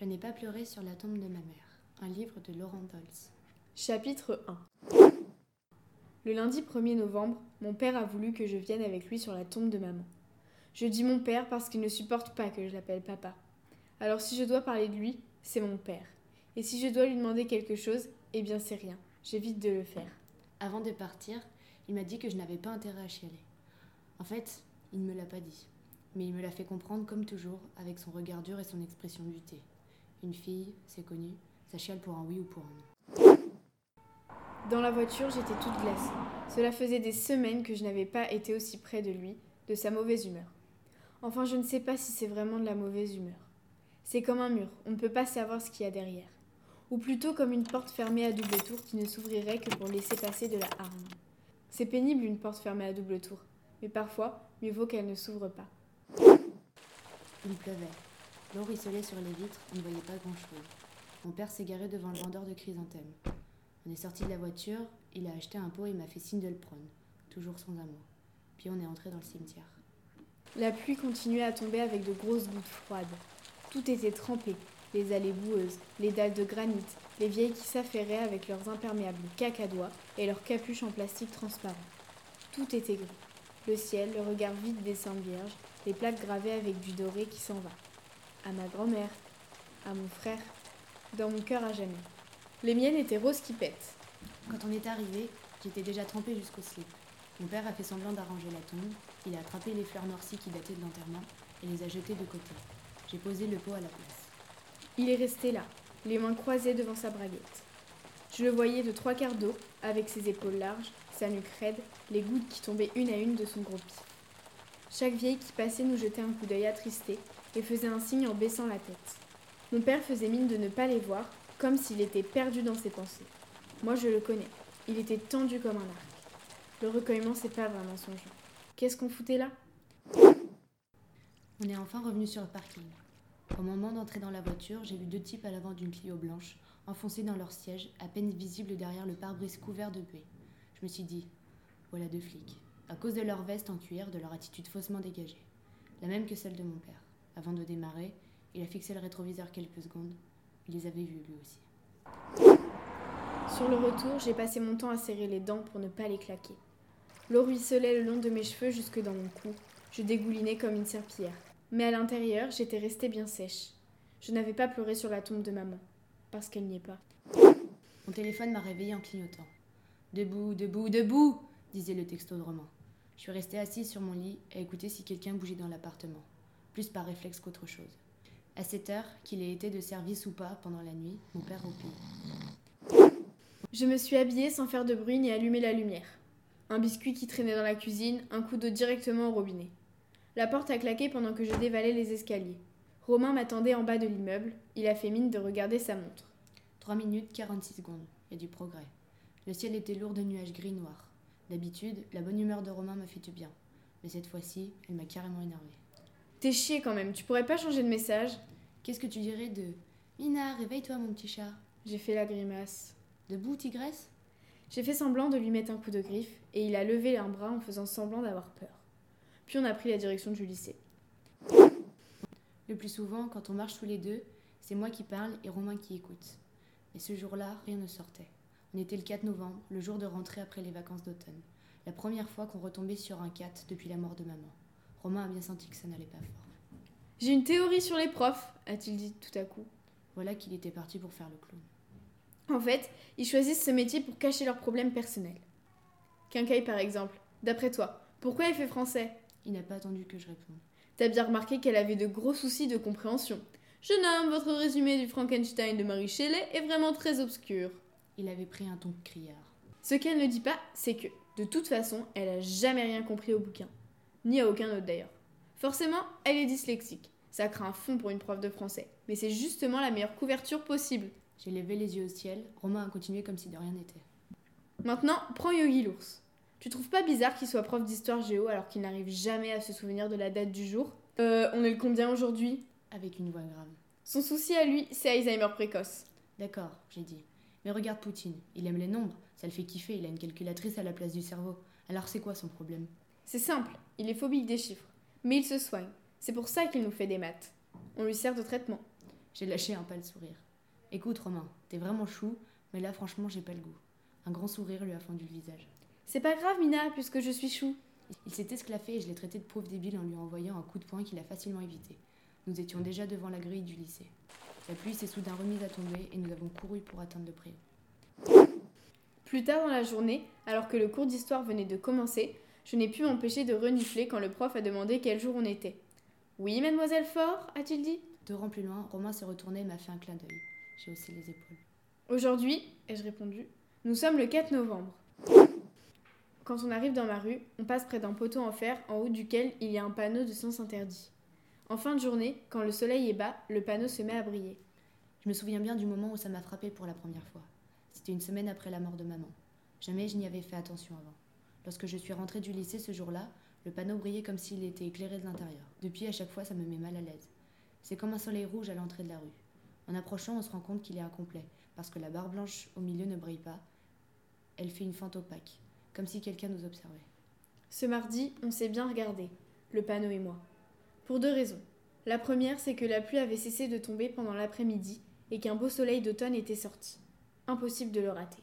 Je n'ai pas pleuré sur la tombe de ma mère. Un livre de Laurent Dolz. Chapitre 1 Le lundi 1er novembre, mon père a voulu que je vienne avec lui sur la tombe de maman. Je dis mon père parce qu'il ne supporte pas que je l'appelle papa. Alors si je dois parler de lui, c'est mon père. Et si je dois lui demander quelque chose, eh bien c'est rien. J'évite de le faire. Avant de partir, il m'a dit que je n'avais pas intérêt à chialer. En fait, il ne me l'a pas dit. Mais il me l'a fait comprendre comme toujours, avec son regard dur et son expression butée. Une fille, c'est connu, ça chiale pour un oui ou pour un non. Dans la voiture, j'étais toute glacée. Cela faisait des semaines que je n'avais pas été aussi près de lui, de sa mauvaise humeur. Enfin, je ne sais pas si c'est vraiment de la mauvaise humeur. C'est comme un mur, on ne peut pas savoir ce qu'il y a derrière. Ou plutôt comme une porte fermée à double tour qui ne s'ouvrirait que pour laisser passer de la hargne. C'est pénible une porte fermée à double tour, mais parfois, mieux vaut qu'elle ne s'ouvre pas. Il pleuvait. L'eau ruisselait sur les vitres, on ne voyait pas grand-chose. Mon père s'est garé devant le vendeur de chrysanthèmes. On est sorti de la voiture, il a acheté un pot et m'a fait signe de le prendre, toujours sans un mot. Puis on est entré dans le cimetière. La pluie continuait à tomber avec de grosses gouttes froides. Tout était trempé, les allées boueuses, les dalles de granit, les vieilles qui s'affairaient avec leurs imperméables cacadois et leurs capuches en plastique transparent. Tout était gris. Le ciel, le regard vide des saintes vierges, les plaques gravées avec du doré qui s'en va. À ma grand-mère, à mon frère, dans mon cœur à jamais. Les miennes étaient roses qui pètent. Quand on est arrivé, j'étais déjà trempée jusqu'au slip. Mon père a fait semblant d'arranger la tombe, il a attrapé les fleurs noircies qui dataient de l'enterrement et les a jetées de côté. J'ai posé le pot à la place. Il est resté là, les mains croisées devant sa braguette. Je le voyais de trois quarts d'eau, avec ses épaules larges, sa nuque raide, les gouttes qui tombaient une à une de son gros pif. Chaque vieille qui passait nous jetait un coup d'œil attristé et faisait un signe en baissant la tête. Mon père faisait mine de ne pas les voir, comme s'il était perdu dans ses pensées. Moi je le connais, il était tendu comme un arc. Le recueillement, c'est pas vraiment son genre. Qu'est-ce qu'on foutait là? On est enfin revenu sur le parking. Au moment d'entrer dans la voiture, j'ai vu deux types à l'avant d'une Clio blanche, enfoncés dans leur siège, à peine visibles derrière le pare-brise couvert de buée. Je me suis dit, voilà deux flics, à cause de leur veste en cuir, de leur attitude faussement dégagée. La même que celle de mon père. Avant de démarrer, il a fixé le rétroviseur quelques secondes. Il les avait vus lui aussi. Sur le retour, j'ai passé mon temps à serrer les dents pour ne pas les claquer. L'eau ruisselait le long de mes cheveux jusque dans mon cou. Je dégoulinais comme une serpillière. Mais à l'intérieur, j'étais restée bien sèche. Je n'avais pas pleuré sur la tombe de maman, parce qu'elle n'y est pas. Mon téléphone m'a réveillée en clignotant. Debout, debout, debout disait le texto de Romain. Je suis restée assise sur mon lit à écouter si quelqu'un bougeait dans l'appartement, plus par réflexe qu'autre chose. À cette heure, qu'il ait été de service ou pas pendant la nuit, mon père roupille. Je me suis habillée sans faire de bruit ni allumer la lumière un biscuit qui traînait dans la cuisine, un coup d'eau directement au robinet. La porte a claqué pendant que je dévalais les escaliers. Romain m'attendait en bas de l'immeuble. Il a fait mine de regarder sa montre. 3 minutes 46 secondes. A du progrès. Le ciel était lourd de nuages gris-noirs. D'habitude, la bonne humeur de Romain m'a fait du bien. Mais cette fois-ci, elle m'a carrément énervée. T'es chier quand même, tu pourrais pas changer de message Qu'est-ce que tu dirais de Mina, réveille-toi mon petit chat J'ai fait la grimace. Debout, tigresse? J'ai fait semblant de lui mettre un coup de griffe et il a levé un bras en faisant semblant d'avoir peur. Puis on a pris la direction du lycée. Le plus souvent, quand on marche tous les deux, c'est moi qui parle et Romain qui écoute. Mais ce jour-là, rien ne sortait. On était le 4 novembre, le jour de rentrée après les vacances d'automne. La première fois qu'on retombait sur un 4 depuis la mort de maman. Romain a bien senti que ça n'allait pas fort. J'ai une théorie sur les profs, a-t-il dit tout à coup. Voilà qu'il était parti pour faire le clown. En fait, ils choisissent ce métier pour cacher leurs problèmes personnels. Quincaille, par exemple. D'après toi, pourquoi elle fait français? Il n'a pas attendu que je réponde. T'as bien remarqué qu'elle avait de gros soucis de compréhension. Jeune homme, votre résumé du Frankenstein de Marie Shelley est vraiment très obscur. Il avait pris un ton criard. Ce qu'elle ne dit pas, c'est que, de toute façon, elle a jamais rien compris au bouquin. Ni à aucun autre d'ailleurs. Forcément, elle est dyslexique. Ça craint un fond pour une prof de français. Mais c'est justement la meilleure couverture possible. J'ai levé les yeux au ciel. Romain a continué comme si de rien n'était. Maintenant, prends Yogi l'ours. Tu trouves pas bizarre qu'il soit prof d'histoire géo alors qu'il n'arrive jamais à se souvenir de la date du jour? Euh, on est le combien aujourd'hui? Avec une voix grave. Son souci à lui, c'est Alzheimer précoce. D'accord, j'ai dit. Mais regarde Poutine, il aime les nombres, ça le fait kiffer, il a une calculatrice à la place du cerveau. Alors c'est quoi son problème? C'est simple, il est phobique des chiffres. Mais il se soigne. C'est pour ça qu'il nous fait des maths. On lui sert de traitement. J'ai lâché un pâle sourire. Écoute, Romain, t'es vraiment chou, mais là, franchement, j'ai pas le goût. Un grand sourire lui a fendu le visage. C'est pas grave, Mina, puisque je suis chou. Il s'est esclaffé et je l'ai traité de pauvre débile en lui envoyant un coup de poing qu'il a facilement évité. Nous étions déjà devant la grille du lycée. La pluie s'est soudain remise à tomber et nous avons couru pour atteindre le préau. Plus tard dans la journée, alors que le cours d'histoire venait de commencer, je n'ai pu m'empêcher de renifler quand le prof a demandé quel jour on était. Oui, mademoiselle Fort, a-t-il dit? Deux rangs plus loin, Romain s'est retourné et m'a fait un clin d'œil. J'ai haussé les épaules. Aujourd'hui, ai-je répondu, nous sommes le 4 novembre. Quand on arrive dans ma rue, on passe près d'un poteau en fer en haut duquel il y a un panneau de sens interdit. En fin de journée, quand le soleil est bas, le panneau se met à briller. Je me souviens bien du moment où ça m'a frappé pour la première fois. C'était une semaine après la mort de maman. Jamais je n'y avais fait attention avant. Lorsque je suis rentrée du lycée ce jour-là, le panneau brillait comme s'il était éclairé de l'intérieur. Depuis, à chaque fois, ça me met mal à l'aise. C'est comme un soleil rouge à l'entrée de la rue. En approchant, on se rend compte qu'il est incomplet, parce que la barre blanche au milieu ne brille pas. Elle fait une fente opaque, comme si quelqu'un nous observait. Ce mardi, on s'est bien regardé, le panneau et moi. Pour deux raisons. La première, c'est que la pluie avait cessé de tomber pendant l'après-midi et qu'un beau soleil d'automne était sorti. Impossible de le rater.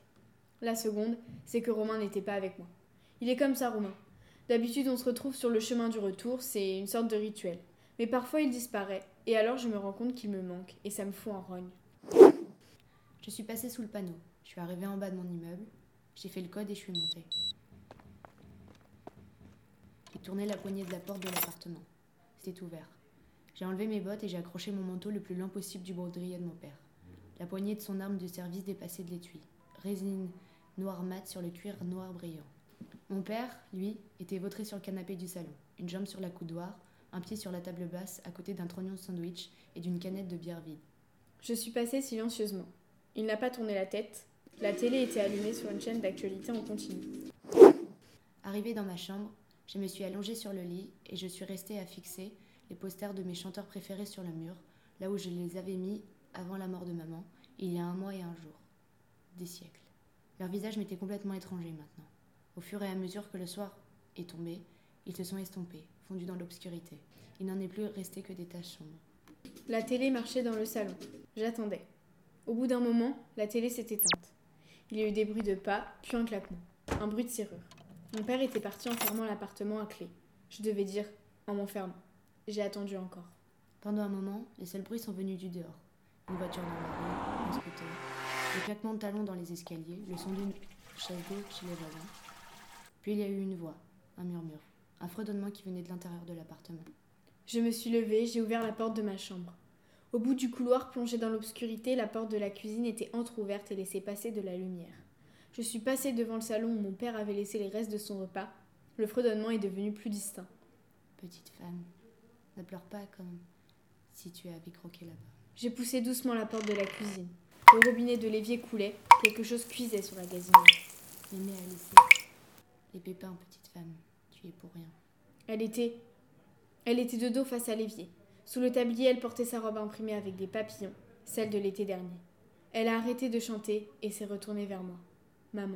La seconde, c'est que Romain n'était pas avec moi. Il est comme ça, Romain. D'habitude, on se retrouve sur le chemin du retour, c'est une sorte de rituel. Mais parfois, il disparaît, et alors je me rends compte qu'il me manque, et ça me fout en rogne. Je suis passée sous le panneau. Je suis arrivée en bas de mon immeuble. J'ai fait le code et je suis montée. J'ai tourné la poignée de la porte de l'appartement. C'était ouvert. J'ai enlevé mes bottes et j'ai accroché mon manteau le plus loin possible du baudrier de mon père. La poignée de son arme de service dépassait de l'étui. Résine noire mat sur le cuir noir brillant. Mon père, lui, était vautré sur le canapé du salon, une jambe sur la coudoir, un pied sur la table basse à côté d'un trognon de sandwich et d'une canette de bière vide. Je suis passée silencieusement. Il n'a pas tourné la tête. La télé était allumée sur une chaîne d'actualité en continu. Arrivée dans ma chambre, je me suis allongée sur le lit et je suis restée à fixer les posters de mes chanteurs préférés sur le mur, là où je les avais mis avant la mort de maman, il y a un mois et un jour. Des siècles. Leurs visages m'étaient complètement étrangers maintenant. Au fur et à mesure que le soir est tombé, ils se sont estompés, fondus dans l'obscurité. Il n'en est plus resté que des taches sombres. La télé marchait dans le salon. J'attendais. Au bout d'un moment, la télé s'est éteinte. Il y a eu des bruits de pas, puis un claquement. Un bruit de serrure. Mon père était parti en fermant l'appartement à clé. Je devais dire en m'enfermant. J'ai attendu encore. Pendant un moment, les seuls bruits sont venus du dehors. Une voiture dans la rue, un scooter, le claquement de talons dans les escaliers, le son d'une chaise d'eau chez les voisins. Puis il y a eu une voix, un murmure, un fredonnement qui venait de l'intérieur de l'appartement. Je me suis levée, j'ai ouvert la porte de ma chambre. Au bout du couloir plongé dans l'obscurité, la porte de la cuisine était entr'ouverte et laissait passer de la lumière. Je suis passée devant le salon où mon père avait laissé les restes de son repas. Le fredonnement est devenu plus distinct. Petite femme, ne pleure pas comme si tu avais croqué là-bas. J'ai poussé doucement la porte de la cuisine. Le robinet de l'évier coulait, quelque chose cuisait sur la gazinière. Mémé a laissé pépins, petite femme. Tu es pour rien. Elle était. Elle était de dos face à l'évier. Sous le tablier, elle portait sa robe imprimée avec des papillons, celle de l'été dernier. Elle a arrêté de chanter et s'est retournée vers moi. Maman.